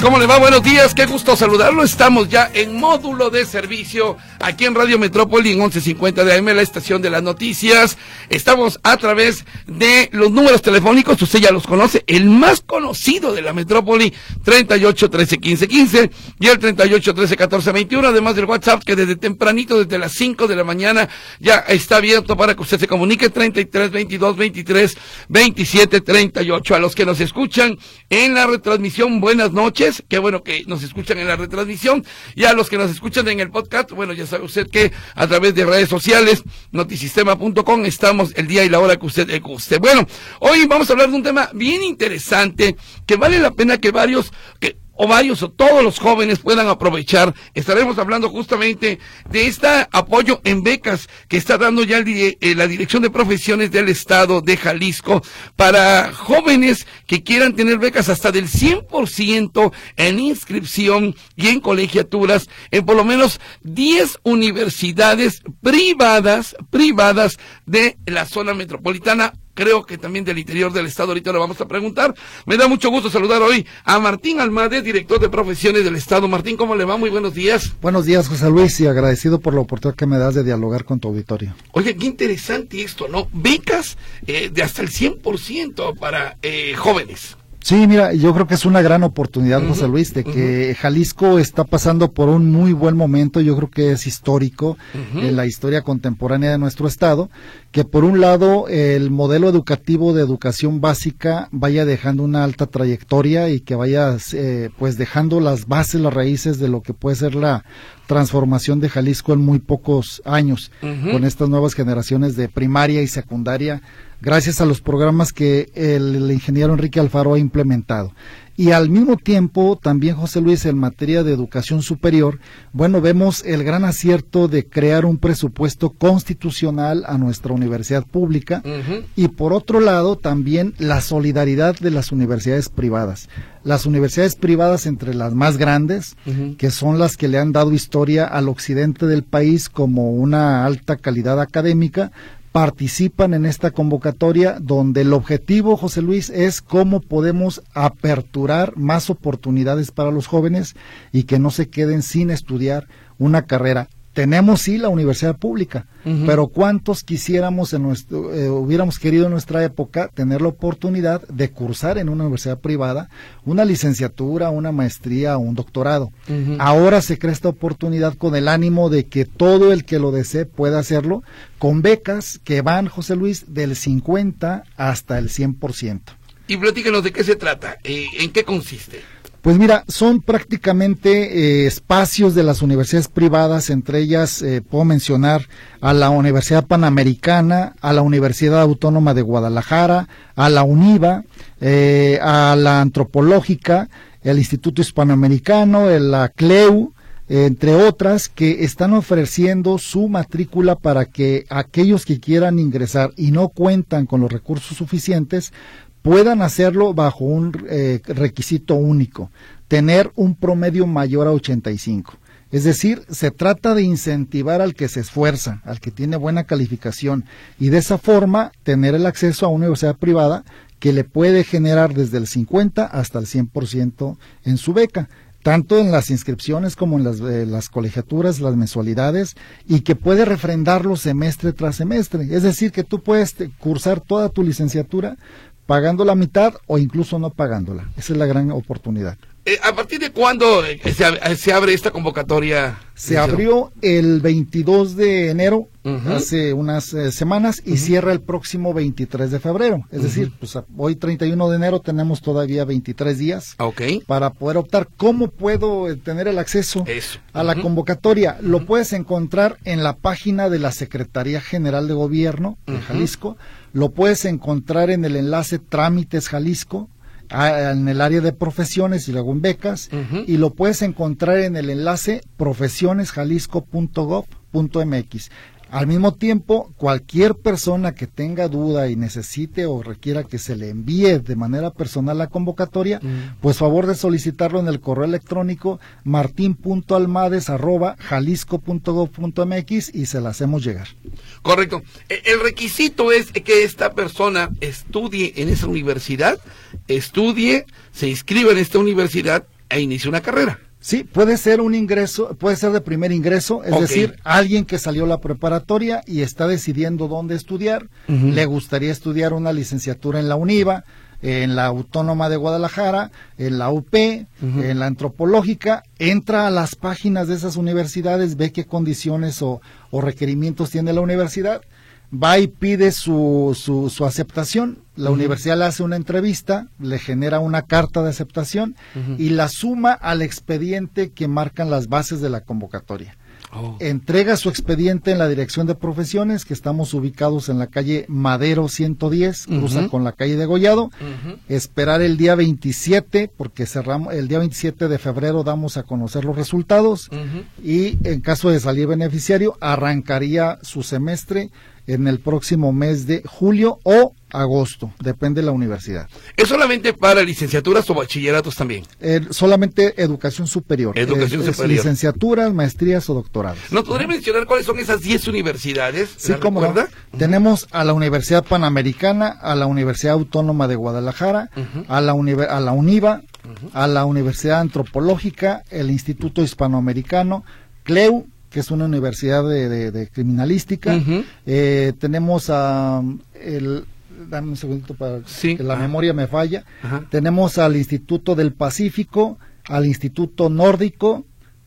¿Cómo le va? Buenos días, qué gusto saludarlo. Estamos ya en módulo de servicio aquí en Radio Metrópoli en 1150 de AM, la estación de las noticias. Estamos a través de los números telefónicos, usted ya los conoce, el más conocido de la Metrópoli, 38 13 15 15 y el 38 13 14 21, además del WhatsApp que desde tempranito, desde las 5 de la mañana, ya está abierto para que usted se comunique, 33 22 23 27 38. A los que nos escuchan en la retransmisión, buenas noches Qué bueno que nos escuchan en la retransmisión. Y a los que nos escuchan en el podcast, bueno, ya sabe usted que a través de redes sociales, notisistema.com, estamos el día y la hora que usted guste. Bueno, hoy vamos a hablar de un tema bien interesante que vale la pena que varios, que o varios o todos los jóvenes puedan aprovechar. Estaremos hablando justamente de este apoyo en becas que está dando ya eh, la Dirección de Profesiones del Estado de Jalisco para jóvenes que quieran tener becas hasta del 100% en inscripción y en colegiaturas en por lo menos 10 universidades privadas, privadas de la zona metropolitana creo que también del interior del Estado, ahorita lo vamos a preguntar. Me da mucho gusto saludar hoy a Martín Almade, director de profesiones del Estado. Martín, ¿cómo le va? Muy buenos días. Buenos días, José Luis, y agradecido por la oportunidad que me das de dialogar con tu auditorio. Oye, qué interesante esto, ¿no? Becas eh, de hasta el 100% para eh, jóvenes. Sí, mira, yo creo que es una gran oportunidad, José Luis, de que Jalisco está pasando por un muy buen momento, yo creo que es histórico en la historia contemporánea de nuestro estado, que por un lado el modelo educativo de educación básica vaya dejando una alta trayectoria y que vaya eh, pues dejando las bases, las raíces de lo que puede ser la transformación de Jalisco en muy pocos años, con estas nuevas generaciones de primaria y secundaria gracias a los programas que el, ingeniero Enrique Alfaro ha implementado. Y al mismo tiempo, también José Luis, en materia de educación superior, bueno, vemos el gran acierto de crear un presupuesto constitucional a nuestra universidad pública y por otro lado también la solidaridad de las universidades privadas. Las universidades privadas entre las más grandes, que son las que le han dado historia al occidente del país como una alta calidad académica, participan en esta convocatoria donde el objetivo, José Luis, es cómo podemos aperturar más oportunidades para los jóvenes y que no se queden sin estudiar una carrera tenemos sí la universidad pública, pero ¿cuántos quisiéramos en nuestro, eh, hubiéramos querido en nuestra época tener la oportunidad de cursar en una universidad privada una licenciatura, una maestría o un doctorado? Ahora se crea esta oportunidad con el ánimo de que todo el que lo desee pueda hacerlo con becas que van, José Luis, del 50 hasta el 100%. Y platíquenos de qué se trata, eh, en qué consiste. Pues mira, son prácticamente eh, espacios de las universidades privadas, entre ellas eh, puedo mencionar a la Universidad Panamericana, a la Universidad Autónoma de Guadalajara, a la UNIVA, eh, a la Antropológica, el Instituto Hispanoamericano, la CLEU, entre otras, que están ofreciendo su matrícula para que aquellos que quieran ingresar y no cuentan con los recursos suficientes puedan hacerlo bajo un eh, requisito único, tener un promedio mayor a 85. Es decir, se trata de incentivar al que se esfuerza, al que tiene buena calificación y de esa forma tener el acceso a una universidad privada que le puede generar desde el 50 hasta el 100% en su beca, tanto en las inscripciones como en las, eh, las colegiaturas, las mensualidades, y que puede refrendarlo semestre tras semestre. Es decir, que tú puedes cursar toda tu licenciatura pagando la mitad o incluso no pagándola. Esa es la gran oportunidad. Eh, ¿A partir de cuándo eh, se, abre esta convocatoria? Se abrió el 22 de enero, hace unas eh, semanas, y cierra el próximo 23 de febrero. Es decir, pues hoy 31 de enero tenemos todavía 23 días para poder optar. ¿Cómo puedo tener el acceso a la convocatoria? Lo puedes encontrar en la página de la Secretaría General de Gobierno de Jalisco. Lo puedes encontrar en el enlace Trámites Jalisco en el área de profesiones y luego en becas y lo puedes encontrar en el enlace profesionesjalisco.gov.mx. Al mismo tiempo, cualquier persona que tenga duda y necesite o requiera que se le envíe de manera personal la convocatoria, Mm. pues favor de solicitarlo en el correo electrónico martin.almades@jalisco.gov.mx y se la hacemos llegar. Correcto. E- El requisito es que esta persona estudie en esa universidad, estudie, se inscriba en esta universidad e inicie una carrera. Sí, puede ser un ingreso, puede ser de primer ingreso, es decir, alguien que salió la preparatoria y está decidiendo dónde estudiar, le gustaría estudiar una licenciatura en la UNIVA, en la Autónoma de Guadalajara, en la UP, en la Antropológica, entra a las páginas de esas universidades, ve qué condiciones o, o requerimientos tiene la universidad, va y pide su, su, su aceptación, la universidad le hace una entrevista, le genera una carta de aceptación y la suma al expediente que marcan las bases de la convocatoria. Oh. Entrega su expediente en la Dirección de Profesiones, que estamos ubicados en la calle Madero 110, cruza con la calle de Gollado. Esperar el día 27, porque cerramos el día 27 de febrero damos a conocer los resultados y en caso de salir beneficiario arrancaría su semestre en el próximo mes de julio o agosto, depende de la universidad. ¿Es solamente para licenciaturas o bachilleratos también? Eh, solamente educación superior. Educación es superior. Licenciaturas, maestrías o doctorados. ¿Nos podría mencionar cuáles son esas 10 universidades? Sí, ¿La cómo no. Tenemos a la Universidad Panamericana, a la Universidad Autónoma de Guadalajara, a, la a la UNIVA, a la Universidad Antropológica, el Instituto Hispanoamericano, CLEU, que es una universidad de, de- de criminalística. Eh, tenemos a el dame un segundito para Sí. que la Ah. memoria me falla. Ajá. Tenemos al Instituto del Pacífico, al Instituto Nórdico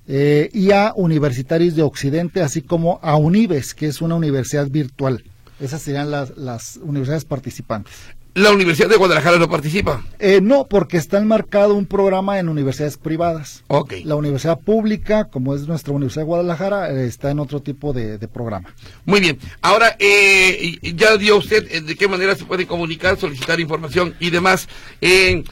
eh, y a Universitarios de Occidente, así como a UNIBES, que es una universidad virtual. Esas serían las, las universidades participantes. ¿La Universidad de Guadalajara no participa? Eh, no, porque está enmarcado un programa en universidades privadas. Ok. La universidad pública, como es nuestra Universidad de Guadalajara, eh, está en otro tipo de, de programa. Muy bien. Ahora, eh, ya dio usted eh, de qué manera se puede comunicar, solicitar información y demás. Eh,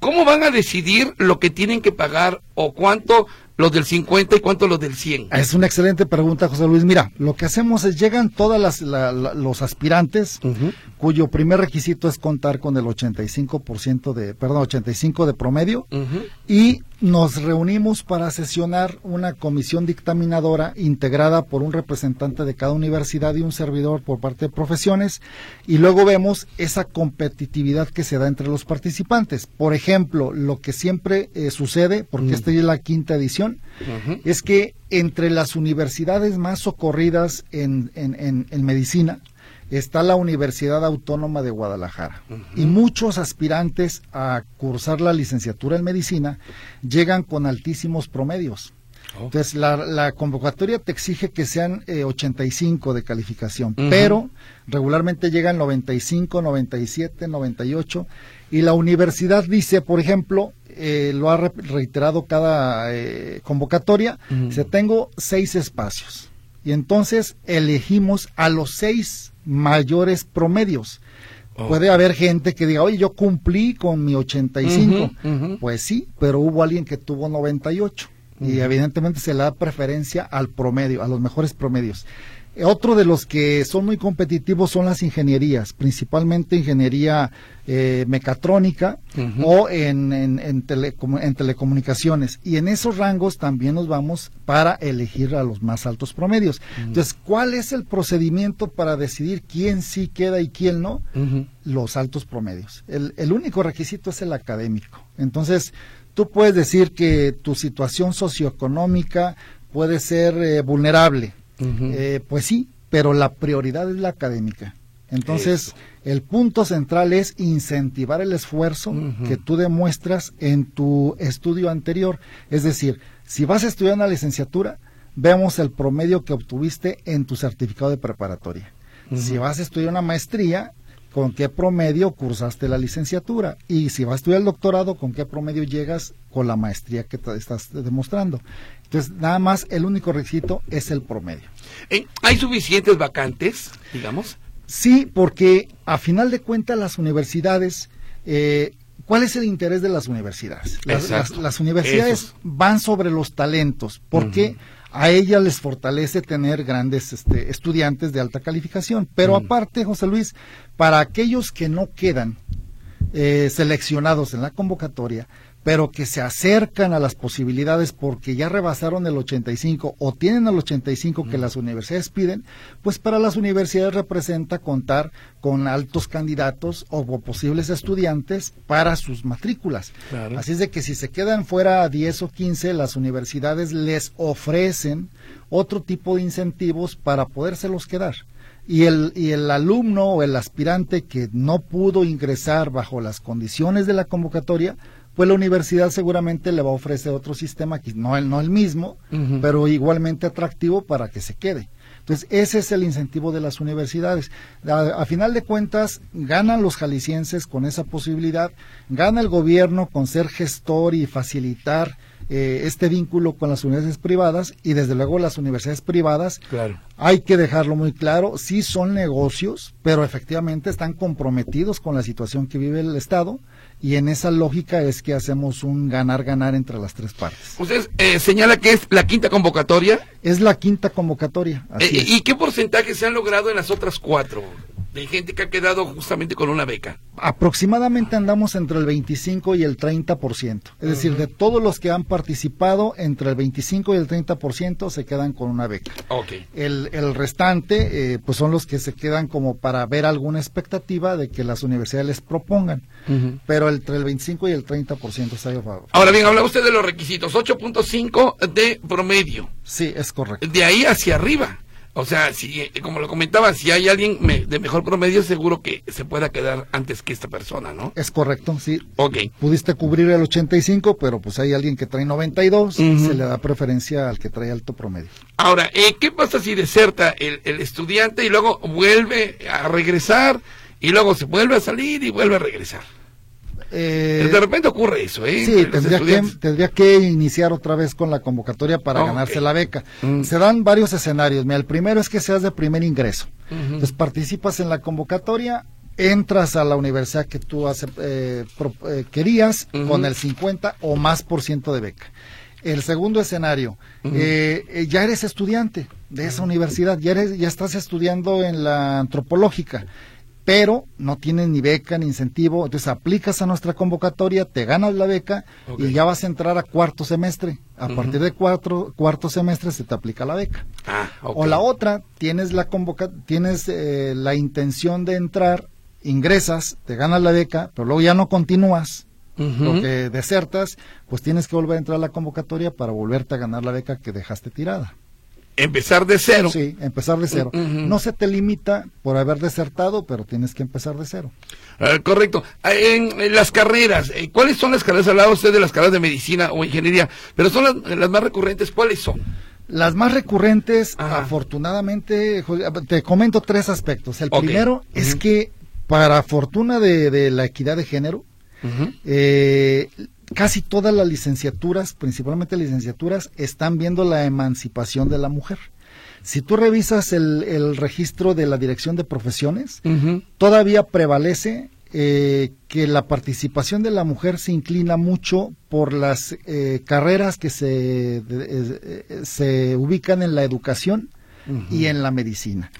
¿Cómo van a decidir lo que tienen que pagar o cuánto los del 50 y cuánto los del 100? Es una excelente pregunta, José Luis. Mira, lo que hacemos es llegan todas las la- la- los aspirantes. Cuyo primer requisito es contar con el 85% de, perdón, 85 de promedio y nos reunimos para sesionar una comisión dictaminadora integrada por un representante de cada universidad y un servidor por parte de profesiones y luego vemos esa competitividad que se da entre los participantes. Por ejemplo, lo que siempre eh, sucede, porque Mm. esta ya es la quinta edición, es que entre las universidades más socorridas en, en- en- en medicina está la Universidad Autónoma de Guadalajara. Y muchos aspirantes a cursar la licenciatura en medicina llegan con altísimos promedios. Oh. Entonces, la, la convocatoria te exige que sean eh, 85 de calificación, pero regularmente llegan 95, 97, 98, y la universidad dice, por ejemplo, eh, lo ha re- reiterado cada eh, convocatoria, dice, tengo seis espacios, y entonces elegimos a los seis mayores promedios. Oh. Puede haber gente que diga, oye, yo cumplí con mi 85. Ujú, ujú. Pues sí, pero hubo alguien que tuvo 98 y Ujú. evidentemente se le da preferencia al promedio, a los mejores promedios. Eh, Otro de los que son muy competitivos son las ingenierías, principalmente ingeniería eh, mecatrónica o en, en, en telecomu- en telecomunicaciones. Y en esos rangos también nos vamos para elegir a los más altos promedios. Entonces, ¿cuál es el procedimiento para decidir quién sí queda y quién no? Los altos promedios. El, el único requisito es el académico. Entonces, tú puedes decir que tu situación socioeconómica puede ser eh, vulnerable. Eh, pues sí, pero la prioridad es la académica. Entonces, Eso. el punto central es incentivar el esfuerzo que tú demuestras en tu estudio anterior. Es decir, si vas a estudiar una licenciatura, veamos el promedio que obtuviste en tu certificado de preparatoria. Si vas a estudiar una maestría, ¿con qué promedio cursaste la licenciatura? Y si vas a estudiar el doctorado, ¿con qué promedio llegas con la maestría que te estás demostrando? Entonces, nada más, el único requisito es el promedio. Eh, ¿Hay suficientes vacantes, digamos? Sí, porque a final de cuentas las universidades, eh, ¿cuál es el interés de las universidades? Las, las- las universidades Esos. van sobre los talentos, porque a ella les fortalece tener grandes este, estudiantes de alta calificación. Pero Mm. aparte, José Luis, para aquellos que no quedan eh, seleccionados en la convocatoria, pero que se acercan a las posibilidades porque ya rebasaron el 85 o tienen el 85 que las universidades piden, pues para las universidades representa contar con altos candidatos o posibles estudiantes para sus matrículas. Claro. Así es de que si se quedan fuera 10 o 15, las universidades les ofrecen otro tipo de incentivos para podérselos quedar. Y el, y el alumno o el aspirante que no pudo ingresar bajo las condiciones de la convocatoria, pues la universidad seguramente le va a ofrecer otro sistema, que no el, no el mismo, pero igualmente atractivo para que se quede. Entonces, ese es el incentivo de las universidades. A, a final de cuentas, ganan los jaliscienses con esa posibilidad, gana el gobierno con ser gestor y facilitar eh, este vínculo con las universidades privadas y desde luego las universidades privadas Claro. hay que dejarlo muy claro, sí son negocios, pero efectivamente están comprometidos con la situación que vive el Estado y en esa lógica es que hacemos un ganar-ganar entre las tres partes. Usted eh, señala que es la quinta convocatoria. Es la quinta convocatoria. Así Eh, es. ¿Y qué porcentaje se han logrado en las otras cuatro? De gente que ha quedado justamente con una beca. Aproximadamente andamos entre el 25 y el 30%. Es decir, de todos los que han participado, entre el 25 y el 30% se quedan con una beca. Ok. El, el restante, eh, pues son los que se quedan como para ver alguna expectativa de que las universidades les propongan. Pero entre el 25 y el 30% está a favor. Ahora bien, habla usted de los requisitos. 8.5 de promedio. Sí, es correcto. De ahí hacia arriba. O sea, si, eh, como lo comentaba, si hay alguien me- de mejor promedio, seguro que se pueda quedar antes que esta persona, ¿no? Es correcto, sí. Ok. Pudiste cubrir el 85, pero pues hay alguien que trae 92, Ujú. se le da preferencia al que trae alto promedio. Ahora, eh, ¿qué pasa si deserta el, el estudiante y luego vuelve a regresar y luego se vuelve a salir y vuelve a regresar? Eh, de repente ocurre eso, ¿eh? Sí, tendría que, tendría que iniciar otra vez con la convocatoria para ganarse la beca. Mm. Se dan varios escenarios. Mira, el primero es que seas de primer ingreso. Entonces participas en la convocatoria, entras a la universidad que tú hace- eh, pro- eh, querías con el 50 o más por ciento de beca. El segundo escenario, eh, eh, ya eres estudiante de esa universidad, ya, eres, ya estás estudiando en la antropológica, pero no tienes ni beca ni incentivo, entonces aplicas a nuestra convocatoria, te ganas la beca y ya vas a entrar a cuarto semestre. A partir de cuatro, cuarto semestre se te aplica la beca. Ah. O la otra, tienes la convoca tienes eh, la intención de entrar, ingresas, te ganas la beca, pero luego ya no continúas, lo que desertas, pues tienes que volver a entrar a la convocatoria para volverte a ganar la beca que dejaste tirada. Empezar de cero. Sí, empezar de cero. No se te limita por haber desertado, pero tienes que empezar de cero. Ah, correcto. Ah, En, en las carreras, eh, ¿cuáles son las carreras? Hablaba usted de las carreras de medicina o ingeniería, pero son las, las más recurrentes, ¿cuáles son? Las más recurrentes, Ajá. afortunadamente, jo- te comento tres aspectos. El primero es que, para fortuna de, de la equidad de género, eh, casi todas las licenciaturas, principalmente licenciaturas, están viendo la emancipación de la mujer. Si tú revisas el, el registro de la Dirección de Profesiones, todavía prevalece eh, que la participación de la mujer se inclina mucho por las eh, carreras que se, de- eh, se ubican en la educación y en la medicina,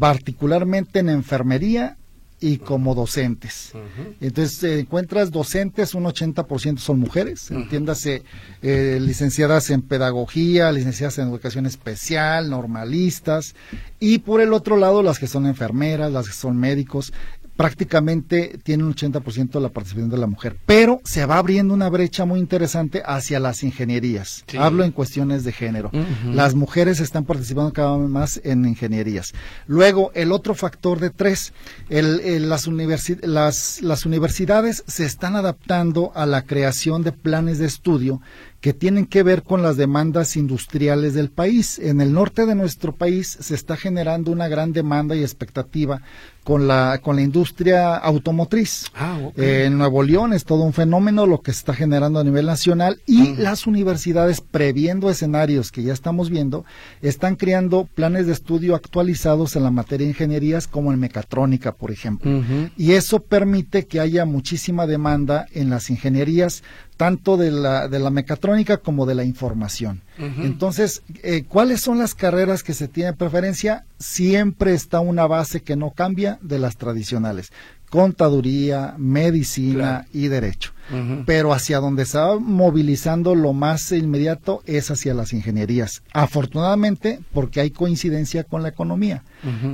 particularmente en enfermería y como docentes. Entonces eh, encuentras docentes, un 80% son mujeres, entiéndase eh, licenciadas en pedagogía, licenciadas en educación especial, normalistas, y por el otro lado las que son enfermeras, las que son médicos, prácticamente tienen un 80% de la participación de la mujer, pero se va abriendo una brecha muy interesante hacia las ingenierías. Sí. Hablo en cuestiones de género. Las mujeres están participando cada vez más en ingenierías. Luego, el otro factor de tres, el- el- las, universi- las, las universidades se están adaptando a la creación de planes de estudio que tienen que ver con las demandas industriales del país. En el norte de nuestro país se está generando una gran demanda y expectativa con la, con la industria automotriz. Ah. Eh, en Nuevo León es todo un fenómeno lo que se está generando a nivel nacional y las universidades, previendo escenarios que ya estamos viendo, están creando planes de estudio actualizados en la materia de ingenierías como en mecatrónica, por ejemplo. Y eso permite que haya muchísima demanda en las ingenierías, tanto de la, de la mecatrónica como de la información. Entonces, eh, ¿cuáles son las carreras que se tienen preferencia? Siempre está una base que no cambia de las tradicionales contaduría, medicina y derecho. Pero hacia donde se va movilizando lo más inmediato es hacia las ingenierías. Afortunadamente, porque hay coincidencia con la economía.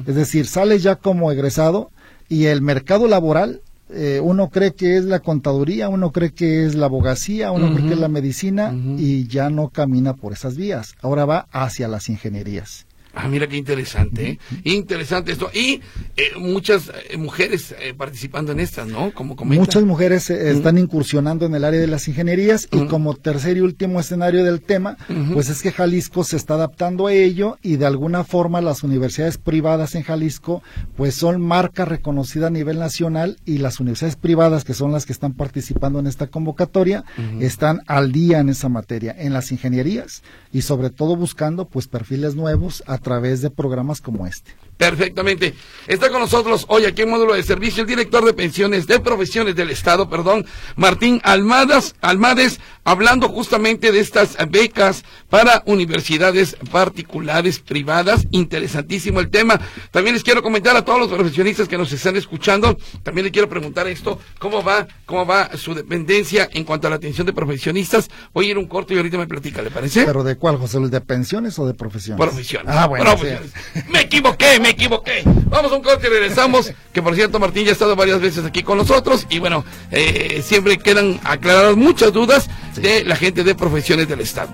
Es decir, sales ya como egresado y el mercado laboral eh, uno cree que es la contaduría, uno cree que es la abogacía, uno cree que es la medicina y ya no camina por esas vías. Ahora va hacia las ingenierías. Ah, mira qué interesante, ¿eh? interesante esto. Y eh, muchas eh, mujeres participando en estas, ¿no? Como Muchas mujeres están incursionando en el área de las ingenierías y como tercer y último escenario del tema, pues es que Jalisco se está adaptando a ello y de alguna forma las universidades privadas en Jalisco pues son marca reconocida a nivel nacional y las universidades privadas que son las que están participando en esta convocatoria están al día en esa materia, en las ingenierías y sobre todo buscando pues perfiles nuevos a través de programas como este. Perfectamente. Está con nosotros hoy aquí en módulo de servicio el director de pensiones de profesiones del Estado, perdón, Martín Almadas, Almades, hablando justamente de estas becas para universidades particulares, privadas. Interesantísimo el tema. También les quiero comentar a todos los profesionistas que nos están escuchando, también les quiero preguntar esto, ¿cómo va, cómo va su dependencia en cuanto a la atención de profesionistas? Voy a ir un corto y ahorita me platica, ¿le parece? ¿Pero de cuál, José Luis? ¿De pensiones o de profesiones? Profesiones. Ah, bueno. Profesiones. Me equivoqué, me equivoqué. Vamos a un corte y regresamos. Que por cierto, Martín ya ha estado varias veces aquí con nosotros. Y bueno, eh, siempre quedan aclaradas muchas dudas de la gente de profesiones del Estado.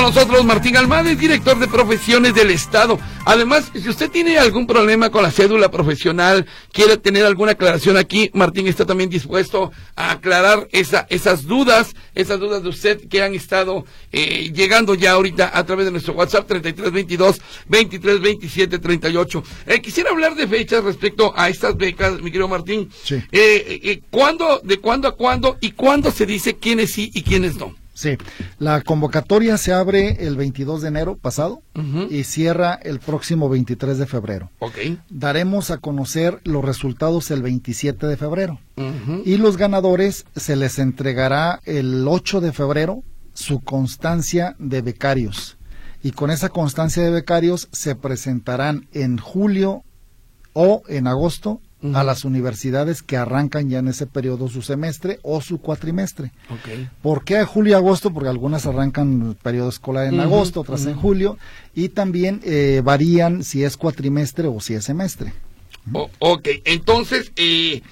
Con nosotros Martín Almada, director de profesiones del Estado. Además, si usted tiene algún problema con la cédula profesional, quiere tener alguna aclaración aquí, Martín está también dispuesto a aclarar esa, esas dudas, esas dudas de usted que han estado eh, llegando ya ahorita a través de nuestro WhatsApp 3322 232738. Eh, quisiera hablar de fechas respecto a estas becas, mi querido Martín. Sí. Eh, eh, ¿Cuándo, de cuándo a cuándo y cuándo se dice quiénes sí y quiénes no? Sí, la convocatoria se abre el 22 de enero pasado y cierra el próximo 23 de febrero. Ok. Daremos a conocer los resultados el 27 de febrero. Y los ganadores se les entregará el 8 de febrero su constancia de becarios. Y con esa constancia de becarios se presentarán en julio o en agosto a las universidades que arrancan ya en ese periodo su semestre o su cuatrimestre. Okay. ¿Por qué julio y agosto? Porque algunas arrancan el periodo escolar en agosto, otras en julio, y también eh, varían si es cuatrimestre o si es semestre. ok, entonces, eh,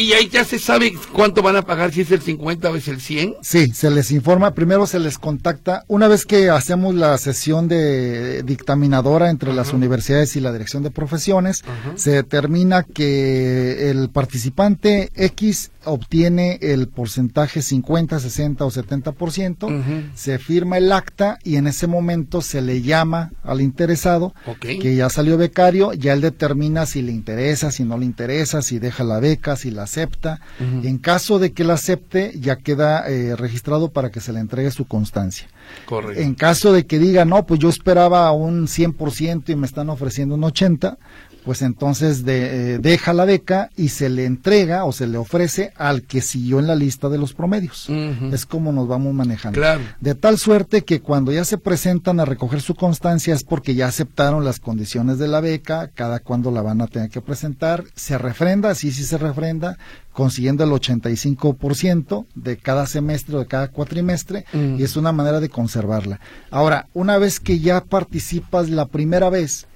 ¿Y ahí ya se sabe cuánto van a pagar, si es el 50 o es el 100? Sí, se les informa, primero se les contacta, una vez que hacemos la sesión de dictaminadora entre las universidades y la dirección de profesiones, se determina que el participante X obtiene el porcentaje 50, 60 o 70%, se firma el acta y en ese momento se le llama al interesado que ya salió becario, ya él determina si le interesa, si no le interesa, si deja la beca, si la acepta. En caso de que la acepte, ya queda eh, registrado para que se le entregue su constancia. Correcto. En caso de que diga, no, pues yo esperaba un 100% y me están ofreciendo un 80%, pues entonces de, eh, deja la beca y se le entrega o se le ofrece al que siguió en la lista de los promedios. Es como nos vamos manejando. Claro. De tal suerte que cuando ya se presentan a recoger su constancia es porque ya aceptaron las condiciones de la beca, cada cuando la van a tener que presentar, se refrenda, sí, sí se refrenda, consiguiendo el 85% de cada semestre o de cada cuatrimestre y es una manera de conservarla. Ahora, una vez que ya participas la primera vez,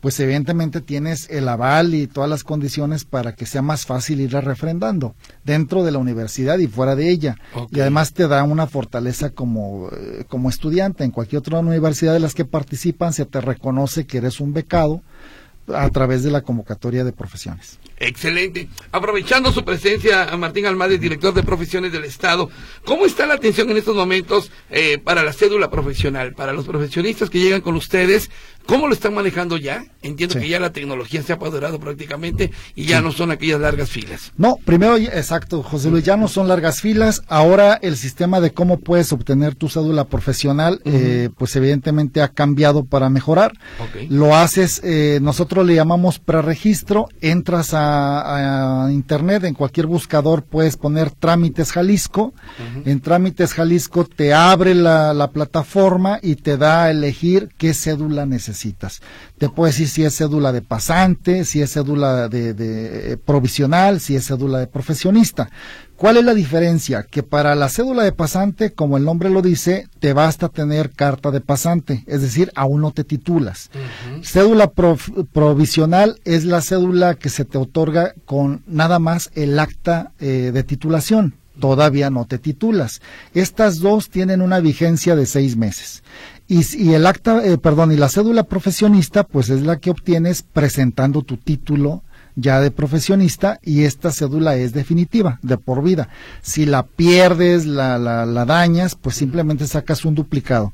pues evidentemente tienes el aval y todas las condiciones para que sea más fácil ir refrendando dentro de la universidad y fuera de ella. Y además te da una fortaleza como, eh, como estudiante. En cualquier otra universidad de las que participan se te reconoce que eres un becado a través de la convocatoria de profesiones. Excelente. Aprovechando su presencia, Martín Almades, director de profesiones del Estado, ¿cómo está la atención en estos momentos eh, para la cédula profesional? Para los profesionistas que llegan con ustedes, ¿Cómo lo están manejando ya? Entiendo que ya la tecnología se ha apoderado prácticamente y ya no son aquellas largas filas. No, primero, exacto, José Luis, ya no son largas filas. Ahora el sistema de cómo puedes obtener tu cédula profesional, eh, pues evidentemente ha cambiado para mejorar. Lo haces, eh, nosotros le llamamos preregistro, entras a, internet, en cualquier buscador puedes poner trámites Jalisco. En trámites Jalisco te abre la, la plataforma y te da a elegir qué cédula necesitas te puede decir si es cédula de pasante, si es cédula de, de, eh, provisional, si es cédula de profesionista. ¿Cuál es la diferencia? Que para la cédula de pasante, como el nombre lo dice, te basta tener carta de pasante, es decir, aún no te titulas. Cédula provisional es la cédula que se te otorga con nada más el acta eh, de titulación todavía no te titulas. Estas dos tienen una vigencia de seis meses. Y, el acta, eh, perdón, y la cédula profesionista, pues es la que obtienes presentando tu título ya de profesionista y esta cédula es definitiva, de por vida. Si la pierdes, la, la, dañas, pues simplemente sacas un duplicado.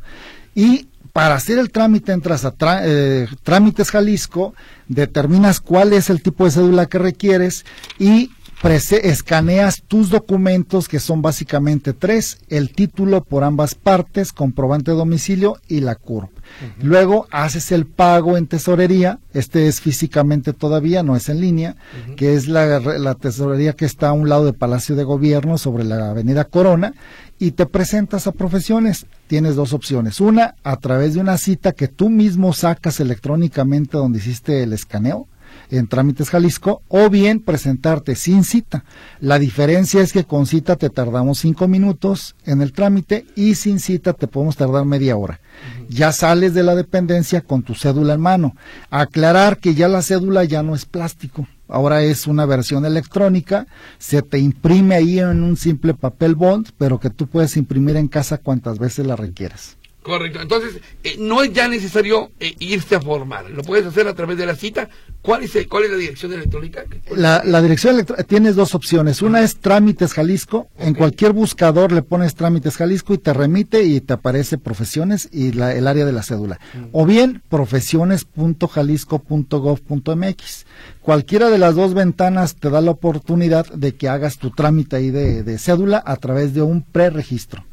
Y para hacer el trámite entras a eh, Trámites Jalisco, determinas cuál es el tipo de cédula que requieres y escaneas tus documentos, que son básicamente tres, el título por ambas partes, comprobante de domicilio y la CURP. Luego haces el pago en tesorería, este es físicamente todavía, no es en línea, que es la, la, tesorería que está a un lado del Palacio de Gobierno sobre la Avenida Corona, y te presentas a profesiones. Tienes dos opciones. Una, a través de una cita que tú mismo sacas electrónicamente donde hiciste el escaneo, en Trámites Jalisco o bien presentarte sin cita. La diferencia es que con cita te tardamos cinco minutos en el trámite y sin cita te podemos tardar media hora. Ya sales de la dependencia con tu cédula en mano. Aclarar que ya la cédula ya no es plástico. Ahora es una versión electrónica, se te imprime ahí en un simple papel bond, pero que tú puedes imprimir en casa cuantas veces la requieras. Correcto. Entonces, eh, no es ya necesario eh, irse a formar. Lo puedes hacer a través de la cita. ¿Cuál es, cuál es la dirección electrónica? La, la dirección electrónica, tienes dos opciones. Una es Trámites Jalisco. En cualquier buscador le pones Trámites Jalisco y te remite y te aparece profesiones y la, el área de la cédula. O bien profesiones.jalisco.gov.mx. Cualquiera de las dos ventanas te da la oportunidad de que hagas tu trámite ahí de, de cédula a través de un preregistro.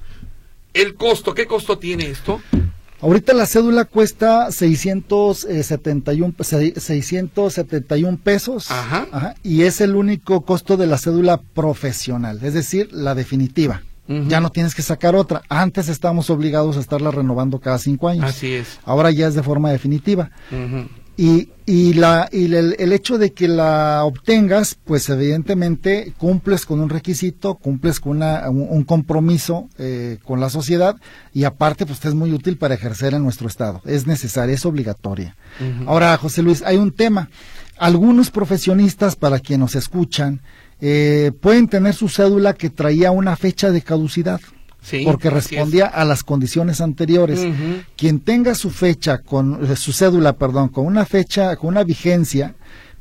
El costo, ¿qué costo tiene esto? Ahorita la cédula cuesta 671, 671 pesos Ajá. y es el único costo de la cédula profesional, es decir, la definitiva. Ya no tienes que sacar otra. Antes estábamos obligados a estarla renovando cada cinco años. Así es. Ahora ya es de forma definitiva. Y, y, la, y el, hecho de que la obtengas, pues evidentemente cumples con un requisito, cumples con una, un, compromiso eh, con la sociedad y aparte pues es muy útil para ejercer en nuestro estado. Es necesaria, es obligatoria. Ahora, José Luis, hay un tema. Algunos profesionistas, para quienes nos escuchan, eh, pueden tener su cédula que traía una fecha de caducidad porque respondía a las condiciones anteriores. Quien tenga su fecha con eh, su cédula, perdón, con una fecha, con una vigencia,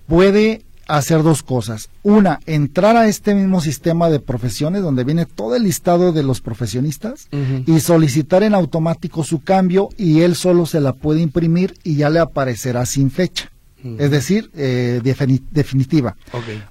puede hacer dos cosas. Una, entrar a este mismo sistema de profesiones donde viene todo el listado de los profesionistas y solicitar en automático su cambio y él solo se la puede imprimir y ya le aparecerá sin fecha es decir, eh, definitiva.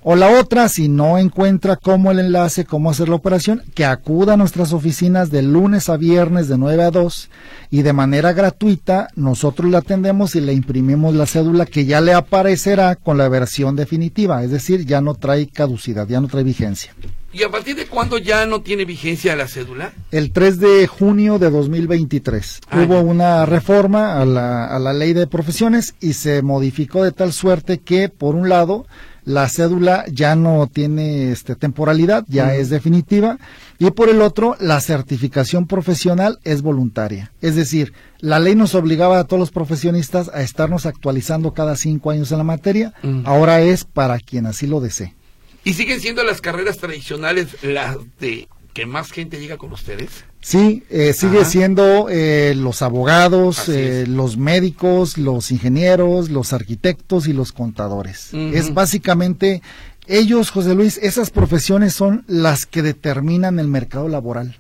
O la otra, si no encuentra cómo el enlace, cómo hacer la operación, que acuda a nuestras oficinas de lunes a viernes de 9 a 2 y de manera gratuita nosotros le atendemos y le imprimimos la cédula que ya le aparecerá con la versión definitiva, es decir, ya no trae caducidad, ya no trae vigencia. ¿Y a partir de cuándo ya no tiene vigencia la cédula? El 3 de junio de 2023. Ah, Hubo una reforma a la, a la ley de profesiones y se modificó de tal suerte que, por un lado, la cédula ya no tiene este, temporalidad, ya es definitiva, y por el otro, la certificación profesional es voluntaria. Es decir, la ley nos obligaba a todos los profesionistas a estarnos actualizando cada cinco años en la materia, ahora es para quien así lo desee. ¿Y siguen siendo las carreras tradicionales las de que más gente llega con ustedes? Sí, eh, sigue siendo eh, los abogados, eh, los médicos, los ingenieros, los arquitectos y los contadores. Es básicamente ellos, José Luis, esas profesiones son las que determinan el mercado laboral.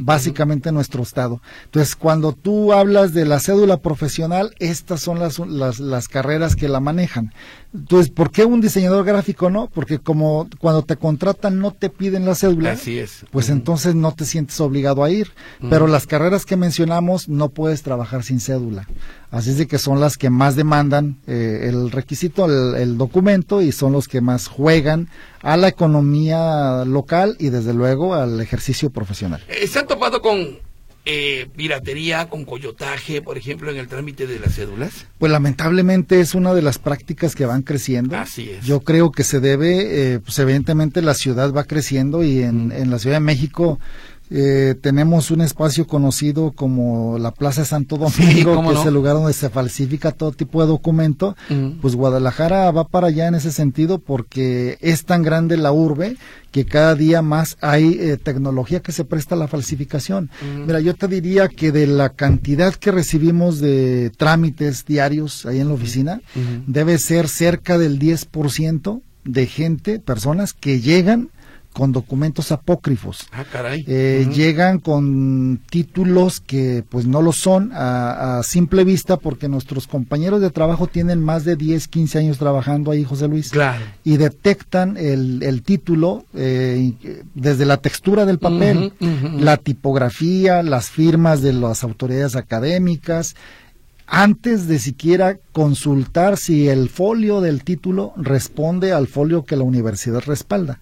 básicamente nuestro estado. Entonces, cuando tú hablas de la cédula profesional, estas son las, las, las carreras que la manejan. Entonces, ¿por qué un diseñador gráfico no? Porque como cuando te contratan no te piden la cédula, Así es. pues entonces no te sientes obligado a ir. Pero las carreras que mencionamos no puedes trabajar sin cédula. Así es de que son las que más demandan eh, el requisito, el, el, documento y son los que más juegan a la economía local y desde luego al ejercicio profesional. Eh, ¿Se han topado con eh, piratería, con coyotaje, por ejemplo, en el trámite de las cédulas? Pues lamentablemente es una de las prácticas que van creciendo. Así es. Yo creo que se debe, eh, pues evidentemente la ciudad va creciendo y en, en la Ciudad de México eh, tenemos un espacio conocido como la Plaza Santo Domingo, sí, que no? es el lugar donde se falsifica todo tipo de documento. Mm. Pues Guadalajara va para allá en ese sentido porque es tan grande la urbe que cada día más hay eh, tecnología que se presta a la falsificación. Mm. Mira, yo te diría que de la cantidad que recibimos de trámites diarios ahí en la oficina, debe ser cerca del 10% de gente, personas que llegan con documentos apócrifos. Ah, caray. Eh, uh -huh. Llegan con títulos que pues no lo son a, a, simple vista porque nuestros compañeros de trabajo tienen más de 10, 15 años trabajando ahí, José Luis. Claro. Y detectan el, el título eh, desde la textura del papel, uh -huh, uh -huh. la tipografía, las firmas de las autoridades académicas, antes de siquiera consultar si el folio del título responde al folio que la universidad respalda.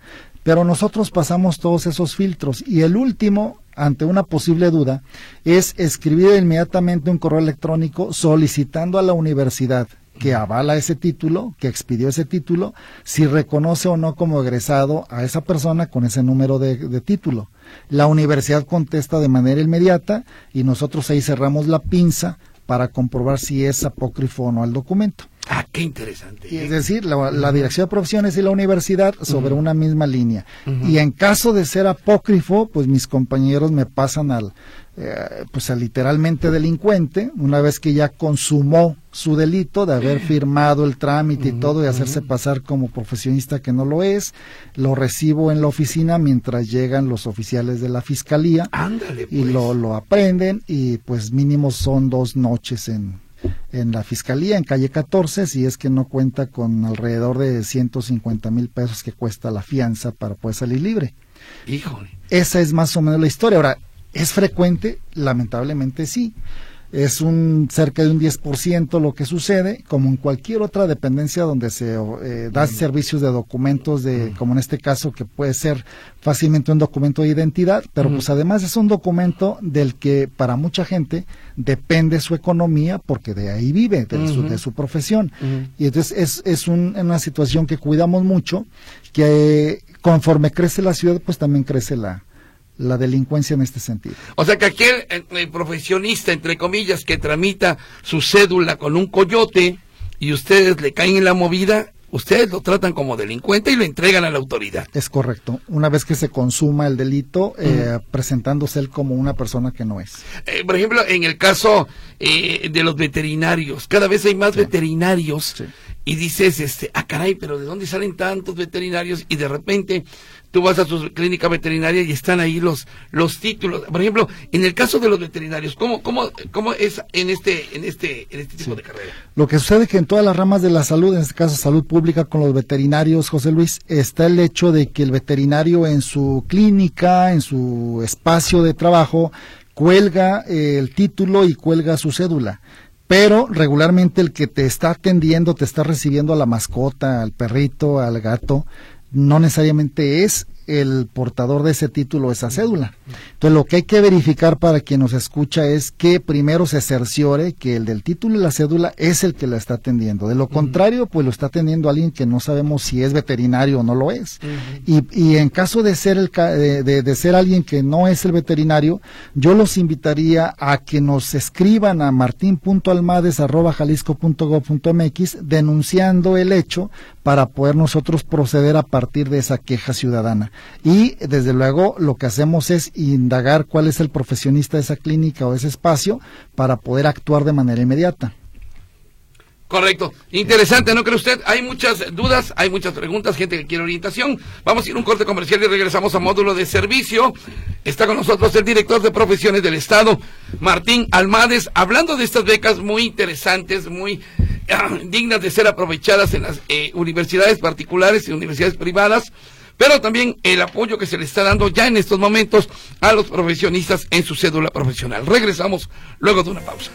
Pero nosotros pasamos todos esos filtros y el último, ante una posible duda, es escribir inmediatamente un correo electrónico solicitando a la universidad que avala ese título, que expidió ese título, si reconoce o no como egresado a esa persona con ese número de, título. La universidad contesta de manera inmediata y nosotros ahí cerramos la pinza para comprobar si es apócrifo o no el documento. Ah, qué interesante. Es decir, la, la, Dirección de Profesiones y la universidad sobre uh -huh. una misma línea. Uh -huh. Y en caso de ser apócrifo, pues mis compañeros me pasan al, eh, pues al literalmente delincuente, una vez que ya consumó su delito de haber firmado el trámite y todo y hacerse pasar como profesionista que no lo es, lo recibo en la oficina mientras llegan los oficiales de la fiscalía Ándale, pues. y lo, lo aprenden y pues mínimo son dos noches en, en la fiscalía en calle 14 si es que no cuenta con alrededor de 150 mil pesos que cuesta la fianza para poder salir libre. Híjole. Esa es más o menos la historia. Ahora, ¿es frecuente? Lamentablemente sí. Es un cerca de un 10% lo que sucede, como en cualquier otra dependencia donde se eh, da servicios de documentos, de, como en este caso, que puede ser fácilmente un documento de identidad, pero pues además es un documento del que para mucha gente depende su economía porque de ahí vive, de, -huh. su, de su, profesión. -huh. Y entonces es, es un, una situación que cuidamos mucho, que conforme crece la ciudad, pues también crece la, la delincuencia en este sentido. O sea que aquel profesionista, entre comillas, que tramita su cédula con un coyote y ustedes le caen en la movida, ustedes lo tratan como delincuente y lo entregan a la autoridad. Es correcto. Una vez que se consuma el delito, eh, presentándose él como una persona que no es. Eh, por ejemplo, en el caso eh, de los veterinarios, cada vez hay más sí. veterinarios sí. y dices, este, ah, caray, pero ¿de dónde salen tantos veterinarios? Y de repente tú vas a su clínica veterinaria y están ahí los los títulos. Por ejemplo, en el caso de los veterinarios, ¿cómo cómo cómo es en este en este en este tipo sí. de carrera? Lo que sucede es que en todas las ramas de la salud, en este caso salud pública con los veterinarios, José Luis, está el hecho de que el veterinario en su clínica, en su espacio de trabajo, cuelga eh, el título y cuelga su cédula pero regularmente el que te está atendiendo, te está recibiendo a la mascota, al perrito, al gato, no necesariamente es el portador de ese título, esa cédula. Entonces, lo que hay que verificar para quien nos escucha es que primero se cerciore que el del título y la cédula es el que la está atendiendo. De lo contrario, pues lo está atendiendo alguien que no sabemos si es veterinario o no lo es. Uh -huh. y, y, en caso de ser, el, de, de, de, ser alguien que no es el veterinario, yo los invitaría a que nos escriban a martin.almades.jalisco.gov.mx denunciando el hecho para poder nosotros proceder a partir de esa queja ciudadana. Y desde luego lo que hacemos es indagar cuál es el profesionista de esa clínica o ese espacio para poder actuar de manera inmediata. Correcto. Interesante, ¿no cree usted? Hay muchas dudas, hay muchas preguntas, gente que quiere orientación. Vamos a ir a un corte comercial y regresamos a módulo de servicio. Está con nosotros el director de profesiones del Estado, Martín Almades, hablando de estas becas muy interesantes, muy ah, dignas de ser aprovechadas en las eh, universidades particulares y universidades privadas pero también el apoyo que se le está dando ya en estos momentos a los profesionistas en su cédula profesional. Regresamos luego de una pausa.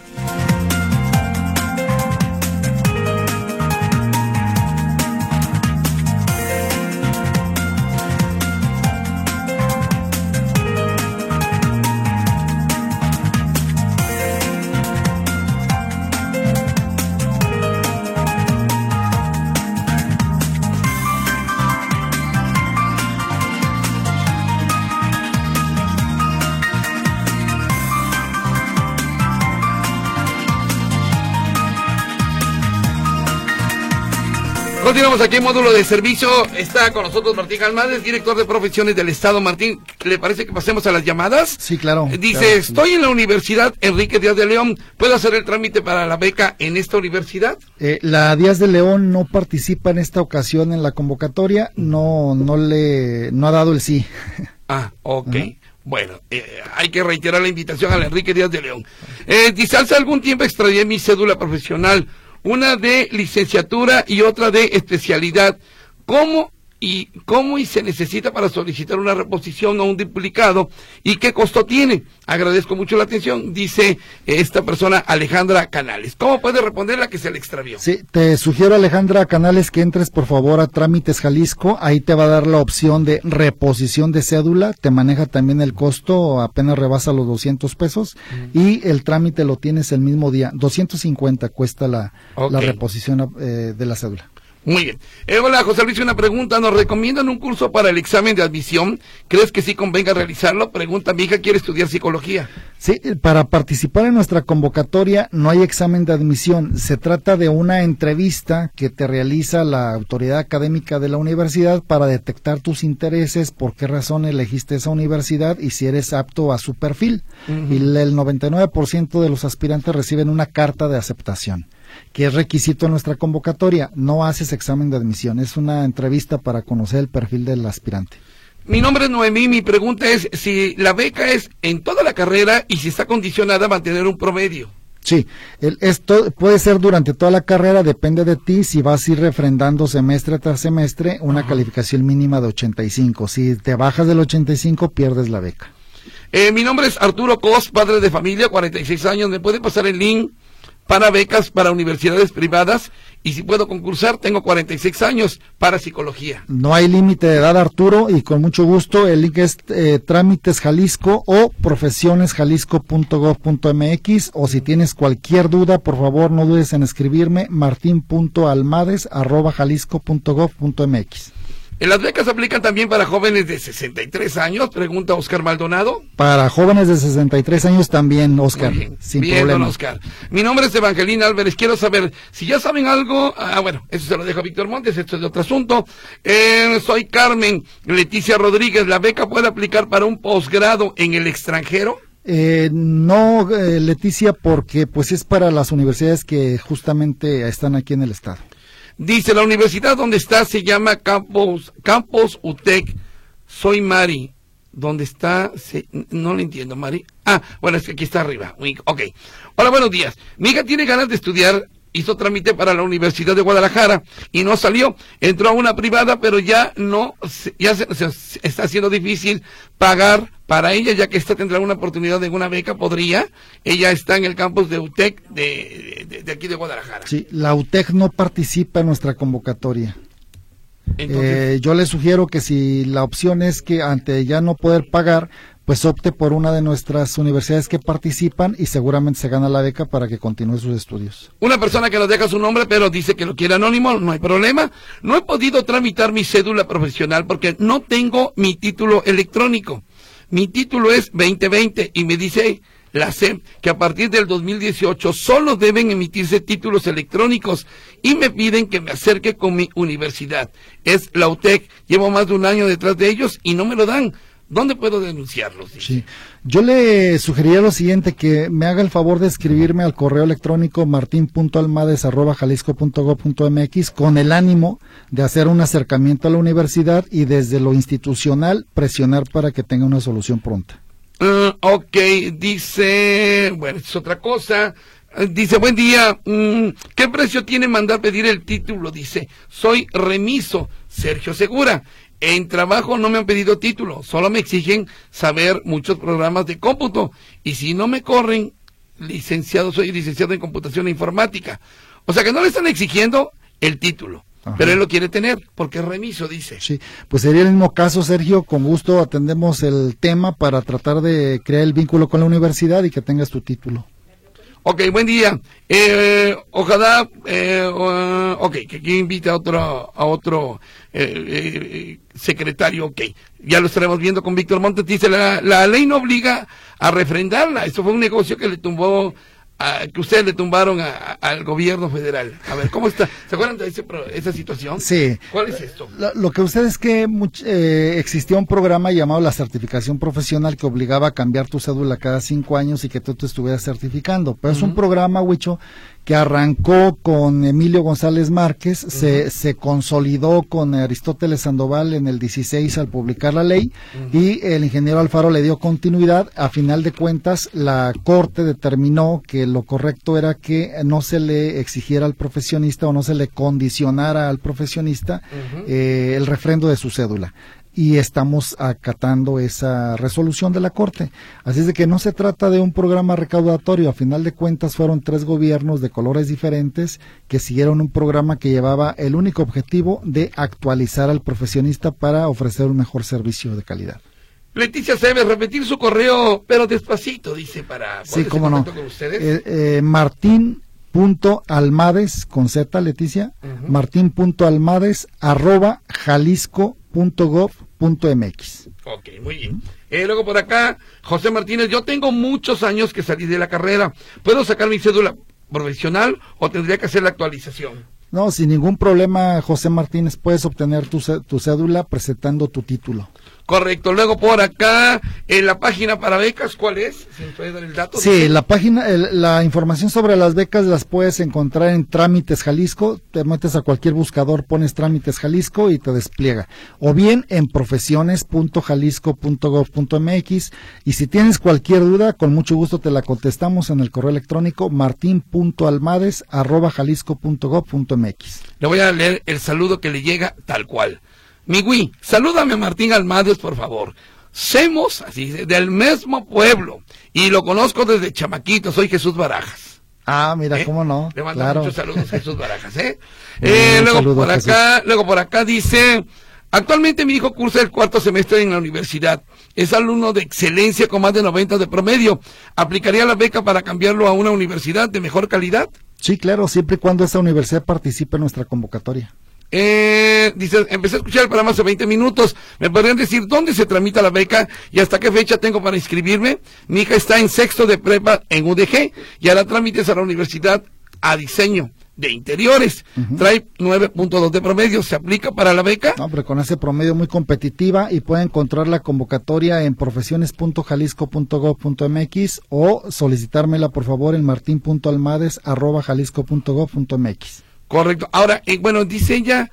Continuamos aquí en módulo de servicio. Está con nosotros Martín Almades, director de profesiones del Estado. Martín, ¿le parece que pasemos a las llamadas? Sí, claro. Dice, estoy en la Universidad Enrique Díaz de León. ¿Puedo hacer el trámite para la beca en esta universidad? Eh, la Díaz de León no participa en esta ocasión en la convocatoria. No, no le, no ha dado el sí. Ah, ok. Bueno, eh, hay que reiterar la invitación a la Enrique Díaz de León. Eh, dice, hace algún tiempo extraí mi cédula profesional una de licenciatura y otra de especialidad. ¿Cómo y cómo y se necesita para solicitar una reposición o un duplicado y qué costo tiene. Agradezco mucho la atención, dice esta persona Alejandra Canales. ¿Cómo puede responder la que se le extravió? Sí, te sugiero Alejandra Canales que entres por favor a Trámites Jalisco, ahí te va a dar la opción de reposición de cédula, te maneja también el costo, apenas rebasa los 200 pesos y el trámite lo tienes el mismo día, 250 cuesta la, la reposición eh, de la cédula. Muy bien. Eh, hola, José Luis, una pregunta. ¿Nos recomiendan un curso para el examen de admisión? ¿Crees que sí convenga realizarlo? Pregunta, mi hija quiere estudiar psicología. Sí, para participar en nuestra convocatoria no hay examen de admisión. Se trata de una entrevista que te realiza la autoridad académica de la universidad para detectar tus intereses, por qué razón elegiste esa universidad y si eres apto a su perfil. Y el 99% de los aspirantes reciben una carta de aceptación que es requisito en nuestra convocatoria. No haces examen de admisión, es una entrevista para conocer el perfil del aspirante. Mi nombre es Noemí, mi pregunta es si la beca es en toda la carrera y si está condicionada a mantener un promedio. Sí, esto puede ser durante toda la carrera, depende de ti si vas a ir refrendando semestre tras semestre una calificación mínima de 85. Si te bajas del 85, pierdes la beca. Eh, mi nombre es Arturo Cos, padre de familia, 46 años. ¿Me puede pasar el link para becas para universidades privadas y si puedo concursar, tengo 46 años para psicología. No hay límite de edad, Arturo, y con mucho gusto el link es eh, Trámites Jalisco o profesionesjalisco.gov.mx o si tienes cualquier duda, por favor no dudes en escribirme martin.almades.jalisco.gov.mx. ¿Las becas aplican también para jóvenes de 63 años? Pregunta Oscar Maldonado. Para jóvenes de 63 años también, Oscar. Bien, sin bien, Don Oscar. Mi nombre es Evangelina Álvarez. Quiero saber si ya saben algo. Ah, bueno, eso se lo dejo a Víctor Montes. Esto es de otro asunto. Eh, soy Carmen Leticia Rodríguez. ¿La beca puede aplicar para un posgrado en el extranjero? Eh, no, eh, Leticia, porque pues es para las universidades que justamente están aquí en el estado. Dice, la universidad donde está se llama Campos, Campos UTEC. Soy Mari. ¿Dónde está? no lo entiendo, Mari. Ah, bueno, es que aquí está arriba. Ok. Hola, buenos días. Mi hija tiene ganas de estudiar hizo trámite para la Universidad de Guadalajara y no salió. Entró a una privada, pero ya no, ya se, está haciendo difícil pagar para ella, ya que esta tendrá una oportunidad de una beca, podría. Ella está en el campus de UTEC de, aquí de Guadalajara. Sí, la UTEC no participa en nuestra convocatoria. Eh, yo le sugiero que si la opción es que ante ya no poder pagar, pues opte por una de nuestras universidades que participan y seguramente se gana la beca para que continúe sus estudios. Una persona que nos deja su nombre pero dice que lo quiere anónimo, no hay problema. No he podido tramitar mi cédula profesional porque no tengo mi título electrónico. Mi título es 2020 y me dice la SEP que a partir del 2018 solo deben emitirse títulos electrónicos y me piden que me acerque con mi universidad. Es la UTEC. Llevo más de un año detrás de ellos y no me lo dan ¿Dónde puedo denunciarlos? Sí. Yo le sugeriría lo siguiente, que me haga el favor de escribirme al correo electrónico martin.almades.jalisco.gov.mx con el ánimo de hacer un acercamiento a la universidad y desde lo institucional presionar para que tenga una solución pronta. Uh, ok, dice, bueno, es otra cosa. Dice, buen día, mm, ¿qué precio tiene mandar pedir el título? Dice, soy remiso, Sergio Segura. En trabajo no me han pedido título, solo me exigen saber muchos programas de cómputo. Y si no me corren, licenciado, soy licenciado en computación e informática. O sea que no le están exigiendo el título. Pero él lo quiere tener, porque es remiso, dice. Sí, pues sería el mismo caso, Sergio. Con gusto atendemos el tema para tratar de crear el vínculo con la universidad y que tengas tu título. Ok, buen día. Eh, ojalá, eh, ok, que aquí invite a otro, a otro eh, eh, secretario, ok. Ya lo estaremos viendo con Víctor Montes. Dice, la, la ley no obliga a refrendarla. Eso fue un negocio que le tumbó que ustedes le tumbaron al gobierno federal. A ver, ¿cómo está? ¿Se acuerdan de esa situación? Sí. ¿Cuál es esto? Lo, que ustedes es que eh, existía un programa llamado la certificación profesional que obligaba a cambiar tu cédula cada cinco años y que tú te estuvieras certificando. Pero es un programa, Huicho, que arrancó con Emilio González Márquez, se, se, consolidó con Aristóteles Sandoval en el 16 al publicar la ley y el ingeniero Alfaro le dio continuidad. A final de cuentas, la Corte determinó que lo correcto era que no se le exigiera al profesionista o no se le condicionara al profesionista eh, el refrendo de su cédula y estamos acatando esa resolución de la Corte. Así es de que no se trata de un programa recaudatorio, a final de cuentas fueron tres gobiernos de colores diferentes que siguieron un programa que llevaba el único objetivo de actualizar al profesionista para ofrecer un mejor servicio de calidad. Leticia se debe repetir su correo, pero despacito, dice, para sí, cómo no. con ustedes. Eh, eh, Martín punto almades con z Leticia martín punto almades arroba jalisco .gov.mx. Ok, muy bien. Eh, luego por acá, José Martínez, yo tengo muchos años que salí de la carrera. ¿Puedo sacar mi cédula profesional o tendría que hacer la actualización? No, sin ningún problema, José Martínez, puedes obtener tu, tu cédula presentando tu título. Correcto. Luego por acá, en la página para becas, ¿cuál es? ¿Se puede dar el dato? Sí, la página, la información sobre las becas las puedes encontrar en Trámites Jalisco. Te metes a cualquier buscador, pones Trámites Jalisco y te despliega. O bien en profesiones.jalisco.gov.mx. Y si tienes cualquier duda, con mucho gusto te la contestamos en el correo electrónico martin.almades.jalisco.gov.mx. Le voy a leer el saludo que le llega tal cual. Migui, salúdame a Martín Almades, por favor. Semos, así, del mismo pueblo. Y lo conozco desde chamaquito, soy Jesús Barajas. Ah, mira, ¿Eh? cómo no. Le mando muchos saludos Jesús Barajas, ¿eh? eh luego por acá, luego por acá dice, actualmente mi hijo cursa el cuarto semestre en la universidad. Es alumno de excelencia con más de 90 de promedio. ¿Aplicaría la beca para cambiarlo a una universidad de mejor calidad? Sí, claro, siempre y cuando esa universidad participe en nuestra convocatoria. Eh, dice, empecé a escuchar el programa hace 20 minutos. ¿Me podrían decir dónde se tramita la beca y hasta qué fecha tengo para inscribirme? Mi hija está en sexto de prepa en UDG y hará trámites a la universidad a diseño de interiores. Trae 9.2 de promedio. ¿Se aplica para la beca? No, pero con ese promedio muy competitiva y puede encontrar la convocatoria en profesiones.jalisco.gov.mx o solicitármela por favor en martin.almades.jalisco.gov.mx. Correcto. Ahora, eh, bueno, dice ella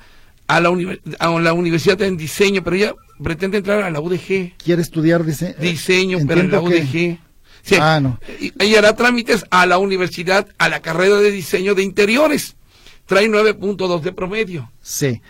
a la, a la universidad en diseño, pero ella pretende entrar a la UDG. Quiere estudiar dice diseño, pero en la UDG. Sí, ah, no. Ella hará trámites a la universidad, a la carrera de diseño de interiores. Trae 9.2 de promedio. Sí.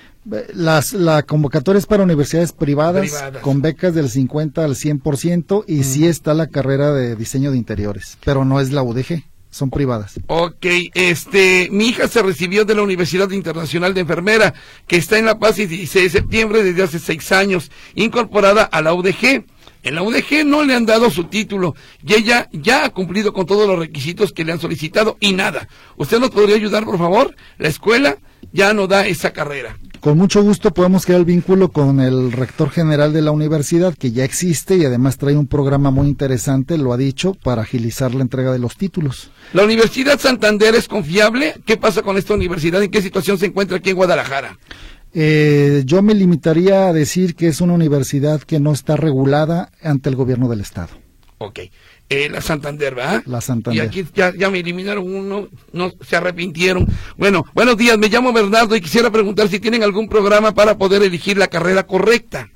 Las, la convocatoria es para universidades privadas, con becas del 50 al 100% y sí está la carrera de diseño de interiores, pero no es la UDG son privadas. Ok, este, mi hija se recibió de la Universidad Internacional de Enfermera, que está en La Paz y 16 de septiembre desde hace seis años, incorporada a la UDG. En la UDG no le han dado su título y ella ya ha cumplido con todos los requisitos que le han solicitado y nada. ¿Usted nos podría ayudar, por favor? La escuela ya no da esa carrera. Con mucho gusto podemos crear el vínculo con el rector general de la universidad, que ya existe y además trae un programa muy interesante, lo ha dicho, para agilizar la entrega de los títulos. ¿La Universidad Santander es confiable? ¿Qué pasa con esta universidad? ¿En qué situación se encuentra aquí en Guadalajara? Eh, yo me limitaría a decir que es una universidad que no está regulada ante el gobierno del Estado. Ok. Eh, la Santander, ¿verdad? La Santander. Y aquí ya, ya, me eliminaron uno, no se arrepintieron. Bueno, buenos días, me llamo Bernardo y quisiera preguntar si tienen algún programa para poder elegir la carrera correcta.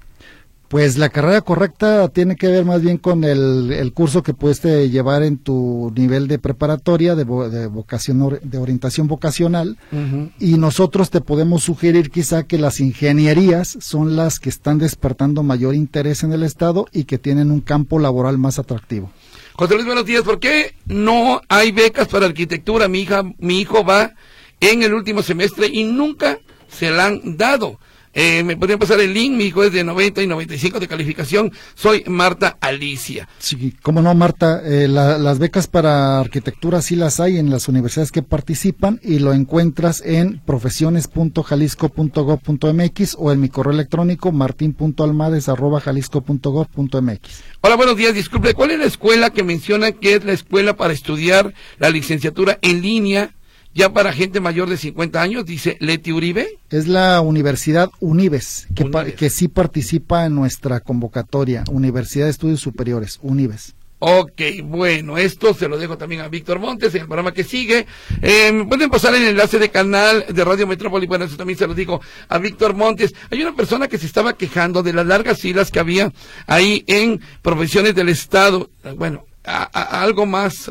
Pues la carrera correcta tiene que ver más bien con el, el curso que puedes llevar en tu nivel de preparatoria, de, de vocación, de orientación vocacional, uh -huh. y nosotros te podemos sugerir quizá que las ingenierías son las que están despertando mayor interés en el Estado y que tienen un campo laboral más atractivo. José Luis, buenos días. ¿Por qué no hay becas para arquitectura? Mi hija, mi hijo va en el último semestre y nunca se la han dado. Eh, me podrían pasar el link, mi hijo es de 90 y 95 de calificación, soy Marta Alicia. Sí, cómo no, Marta, eh, la, las becas para arquitectura sí las hay en las universidades que participan y lo encuentras en profesiones.jalisco.gov.mx o en mi correo electrónico martin.almades.jalisco.gov.mx. Hola, buenos días, disculpe, ¿cuál es la escuela que menciona que es la escuela para estudiar la licenciatura en línea ya para gente mayor de 50 años, dice Leti Uribe. Es la Universidad Unibes, que, Unibes. que sí participa en nuestra convocatoria, Universidad de Estudios Superiores, Unibes. Ok, bueno, esto se lo dejo también a Víctor Montes en el programa que sigue. Eh, pueden pasar el enlace de canal de Radio Metrópoli, bueno, eso también se lo digo a Víctor Montes. Hay una persona que se estaba quejando de las largas filas que había ahí en profesiones del Estado. Bueno, a, a, algo más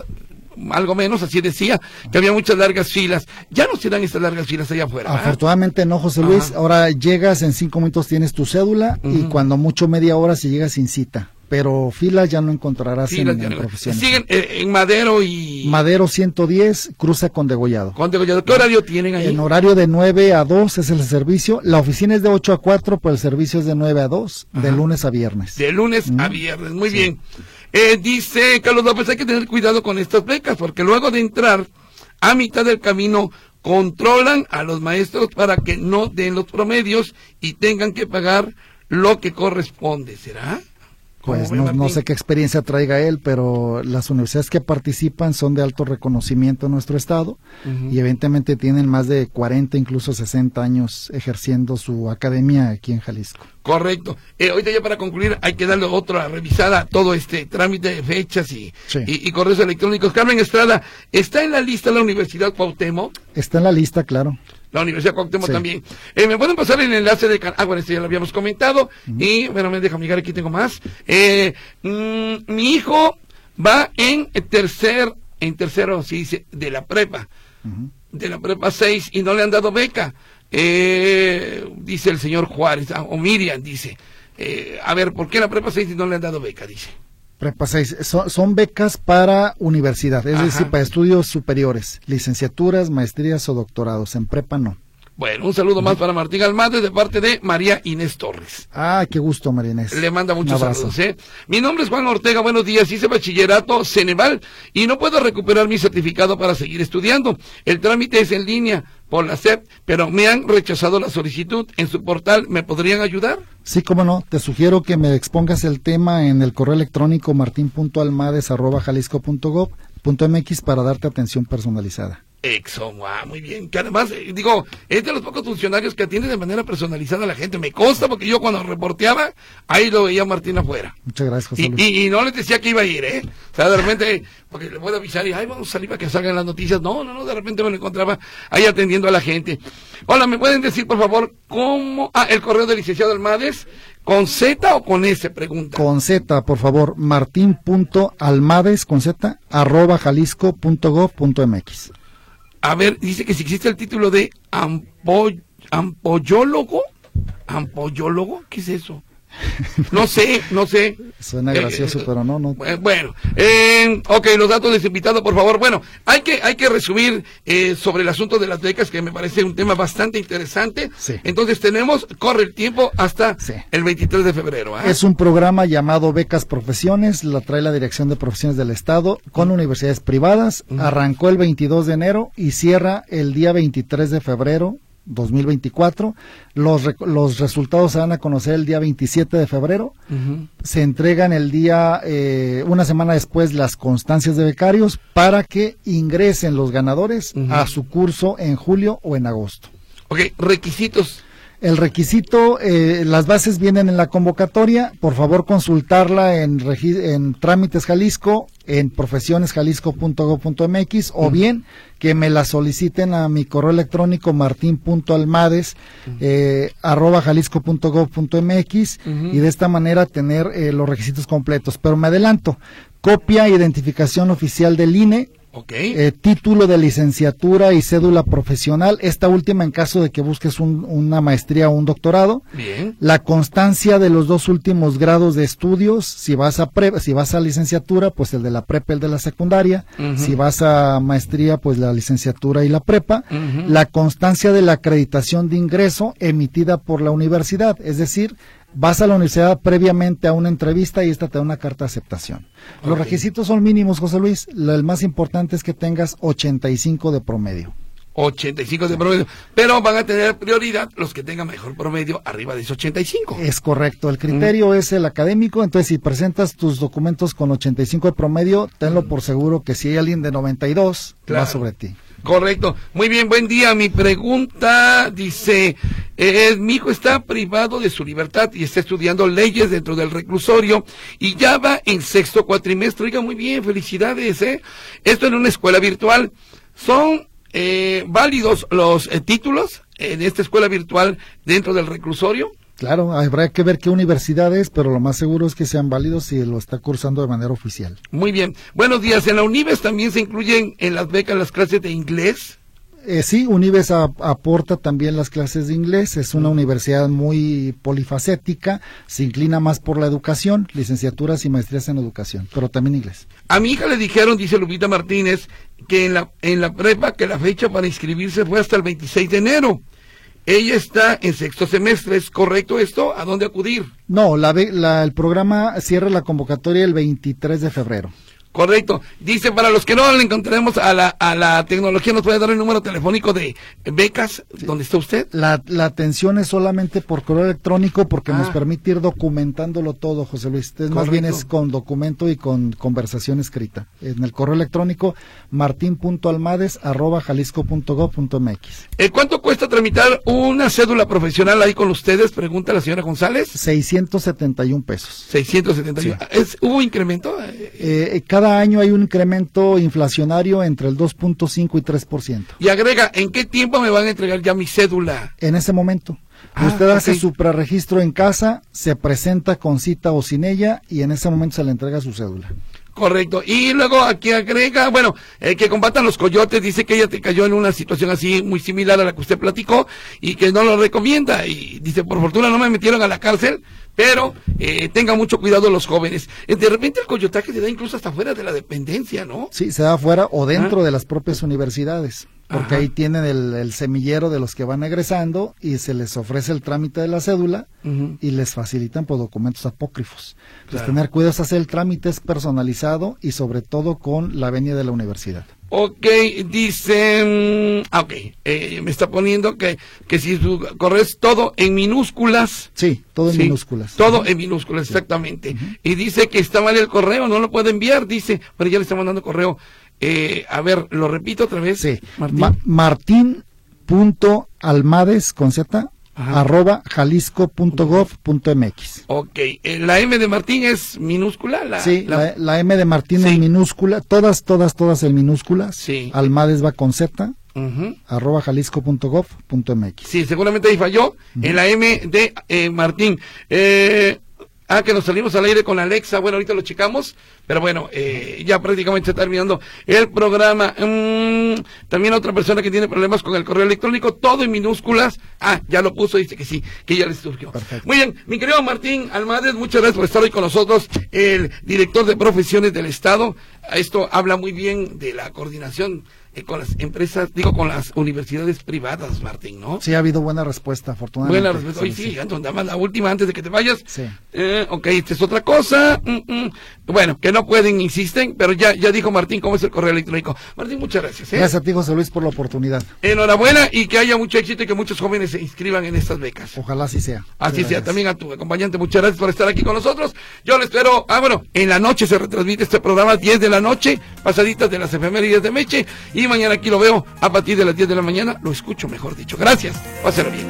algo menos, así decía, que había muchas largas filas. Ya no se dan estas largas filas allá afuera. Afortunadamente no, José Luis. Ajá. Ahora llegas, en cinco minutos tienes tu cédula uh -huh. y cuando mucho media hora si llegas sin cita. Pero filas ya no encontrarás filas en, en profesiones. Siguen eh, en Madero y... Madero 110, cruza con Degollado. Con Degollado. ¿Qué horario tienen ahí? En horario de 9 a 2 es el servicio. La oficina es de 8 a 4, pero el servicio es de 9 a 2, Ajá. de lunes a viernes. De lunes a viernes, muy sí. bien. Eh, dice Carlos López, hay que tener cuidado con estas becas, porque luego de entrar a mitad del camino, controlan a los maestros para que no den los promedios y tengan que pagar lo que corresponde. ¿Será? Pues no, no, sé qué experiencia traiga él, pero las universidades que participan son de alto reconocimiento en nuestro estado uh -huh. y evidentemente tienen más de 40, incluso 60 años ejerciendo su academia aquí en Jalisco. Correcto. Eh, ahorita ya para concluir hay que darle otra revisada a todo este trámite de fechas y, sí. y, y, correos electrónicos. Carmen Estrada, ¿está en la lista la Universidad Cuauhtémoc? Está en la lista, claro la Universidad Cuauhtémoc sí. también. Eh, ¿Me pueden pasar el enlace de... Ah, bueno, este ya lo habíamos comentado. Uh -huh. Y, bueno, me deja mirar, aquí tengo más. Eh, mmm, mi hijo va en tercer, en tercero, sí dice, de la prepa. Uh -huh. De la prepa 6 y no le han dado beca. Eh, dice el señor Juárez, ah, o Miriam dice. Eh, a ver, ¿por qué la prepa 6 y no le han dado beca? Dice. Prepa 6, son, son, becas para universidad, es Ajá. decir, para estudios superiores, licenciaturas, maestrías o doctorados. En prepa no. Bueno, un saludo más para Martín Almade de parte de María Inés Torres. Ah, qué gusto, María Inés. Le manda muchos saludos, ¿eh? Mi nombre es Juan Ortega, buenos días. Hice bachillerato Ceneval y no puedo recuperar mi certificado para seguir estudiando. El trámite es en línea por la SEP, pero me han rechazado la solicitud. En su portal, ¿me podrían ayudar? Sí, cómo no. Te sugiero que me expongas el tema en el correo electrónico martin.almades.jalisco.gov.mx para darte atención personalizada. Exxon, ah, muy bien. Que además, eh, digo, es de los pocos funcionarios que atiende de manera personalizada a la gente. Me consta porque yo cuando reporteaba, ahí lo veía Martín afuera. Muchas gracias, José y, Luis. Y, y, no les decía que iba a ir, ¿eh? O sea, de repente, porque le puedo avisar y, ay, vamos a salir para que salgan las noticias. No, no, no, de repente me lo encontraba ahí atendiendo a la gente. Hola, ¿me pueden decir, por favor, cómo, ah, el correo del licenciado Almades, ¿Con Z o con S? Pregunta. Con Z, por favor. Martín.almades, con Z, arroba jalisco.gov.mx. A ver, dice que si existe el título de ampo, ampollólogo. ¿Ampollólogo? ¿Qué es eso? No sé, no sé. Suena gracioso, eh, pero no, no. Bueno, eh, ok, los datos de invitado, por favor. Bueno, hay que, hay que resumir eh, sobre el asunto de las becas, que me parece un tema bastante interesante. Sí. Entonces tenemos, corre el tiempo hasta sí. el 23 de febrero. ¿eh? Es un programa llamado Becas Profesiones, la trae la Dirección de Profesiones del Estado con universidades privadas. Uh -huh. Arrancó el 22 de enero y cierra el día 23 de febrero 2024. Los, re los resultados se van a conocer el día 27 de febrero. Uh -huh. Se entregan el día, eh, una semana después, las constancias de becarios para que ingresen los ganadores uh -huh. a su curso en julio o en agosto. Ok, requisitos. El requisito, eh, las bases vienen en la convocatoria, por favor consultarla en, en Trámites Jalisco, en profesionesjalisco.gov.mx o bien que me la soliciten a mi correo electrónico martin.almades eh, arroba jalisco.gov.mx y de esta manera tener eh, los requisitos completos. Pero me adelanto, copia identificación oficial del INE, eh, título de licenciatura y cédula profesional, esta última en caso de que busques una maestría o un doctorado. Bien. La constancia de los dos últimos grados de estudios, si vas a pre, si vas a licenciatura, pues el de la prepa, el de la secundaria. Si vas a maestría, pues la licenciatura y la prepa. La constancia de la acreditación de ingreso emitida por la universidad, es decir, vas a la universidad previamente a una entrevista y esta te da una carta de aceptación. Los requisitos son mínimos, José Luis. El más importante es que tengas 85 de promedio. 85 de promedio, pero van a tener prioridad los que tengan mejor promedio arriba de ese 85. Es correcto, el criterio mm. es el académico, entonces si presentas tus documentos con 85 de promedio, tenlo por seguro que si hay alguien de 92, va sobre ti. Correcto. Muy bien, buen día. Mi pregunta dice, eh, mi hijo está privado de su libertad y está estudiando leyes dentro del reclusorio y ya va en sexto cuatrimestre. Oiga, muy bien, felicidades. ¿eh? Esto en una escuela virtual. ¿Son eh, válidos los eh, títulos en esta escuela virtual dentro del reclusorio? Claro, habrá que ver qué universidades, pero lo más seguro es que sean válidos si lo está cursando de manera oficial. Muy bien. Buenos días. ¿En la UNIVES también se incluyen en las becas las clases de inglés? Eh, sí, Unives aporta también las clases de inglés, es una universidad muy polifacética, se inclina más por la educación, licenciaturas y maestrías en educación, pero también inglés. A mi hija le dijeron, dice Lupita Martínez, que en la, en la prepa que la fecha para inscribirse fue hasta el 26 de enero. Ella está en sexto semestre, ¿es correcto esto? ¿A dónde acudir? No, la, la, el programa cierra la convocatoria el 23 de febrero. Correcto. Dice, para los que no le encontremos a la, a la tecnología, ¿nos puede dar el número telefónico de becas donde está usted? La, la atención es solamente por correo electrónico porque nos ah. permite ir documentándolo todo, José Luis. Más bien es con documento y con conversación escrita. En el correo electrónico martin.almades.jalisco.gov.mx. ¿Eh, ¿Cuánto cuesta tramitar una cédula profesional ahí con ustedes? Pregunta la señora González. 671 pesos. 671. ¿Es, ¿Hubo incremento? Eh, cada cada año hay un incremento inflacionario entre el 2.5 y 3%. Y agrega, ¿en qué tiempo me van a entregar ya mi cédula? En ese momento. Ah, Usted hace su preregistro en casa, se presenta con cita o sin ella y en ese momento se le entrega su cédula. Correcto. Y luego aquí agrega, bueno, eh, que combatan los coyotes, dice que ella te cayó en una situación así muy similar a la que usted platicó y que no lo recomienda. Y dice, por fortuna no me metieron a la cárcel, pero eh, tengan mucho cuidado los jóvenes. Eh, de repente el coyotaje se da incluso hasta fuera de la dependencia, ¿no? Sí, se da fuera o dentro ah. de las propias universidades, porque ahí tienen el, semillero de los que van egresando y se les ofrece el trámite de la cédula y les facilitan por documentos apócrifos. Entonces, tener cuidado es hacer el trámite es personalizado y sobre todo con la venia de la universidad. Ok, dice, mm, ah, ok, eh, me está poniendo que, que si su correo es todo en minúsculas. Sí, todo en minúsculas. Todo en minúsculas, exactamente. Y dice que está mal el correo, no lo puede enviar, dice, pero ya le está mandando correo. Eh, a ver, lo repito otra vez. Sí, Martín. Martín.almades con Z arroba jalisco.gov.mx. Ok, eh, la M de Martín es minúscula. La, sí, la, M de Martín es minúscula, todas, todas, todas en minúsculas. Sí. Almades va con Z. arroba jalisco.gov.mx. Sí, seguramente ahí falló en la M de eh, Martín. Eh, Ah, que nos salimos al aire con Alexa. Bueno, ahorita lo checamos. Pero bueno, eh, ya prácticamente está terminando el programa. Mm, también otra persona que tiene problemas con el correo electrónico, todo en minúsculas. Ah, ya lo puso, dice que sí, que ya le surgió. Muy bien, mi querido Martín Almades, muchas gracias por estar hoy con nosotros, el director de profesiones del Estado. Esto habla muy bien de la coordinación eh, con las empresas, digo, con las universidades privadas, Martín, ¿no? Sí, ha habido buena respuesta, afortunadamente. Buena respuesta. Hoy sí, sí. la última antes de que te vayas. Sí. Eh, ok, esta es otra cosa. Mm, mm. Bueno, que no pueden, insisten, pero ya, ya dijo Martín cómo es el correo electrónico. Martín, muchas gracias. ¿eh? Gracias a ti, José Luis, por la oportunidad. Enhorabuena y que haya mucho éxito y que muchos jóvenes se inscriban en estas becas. Ojalá así sea. Así sea. También a tu acompañante, muchas gracias por estar aquí con nosotros. Yo le espero. Ah, bueno, en la noche se retransmite este programa, 10 de la noche, pasaditas de las efemérides de Meche, y mañana aquí lo veo a partir de las 10 de la mañana, lo escucho, mejor dicho. Gracias, páselo bien.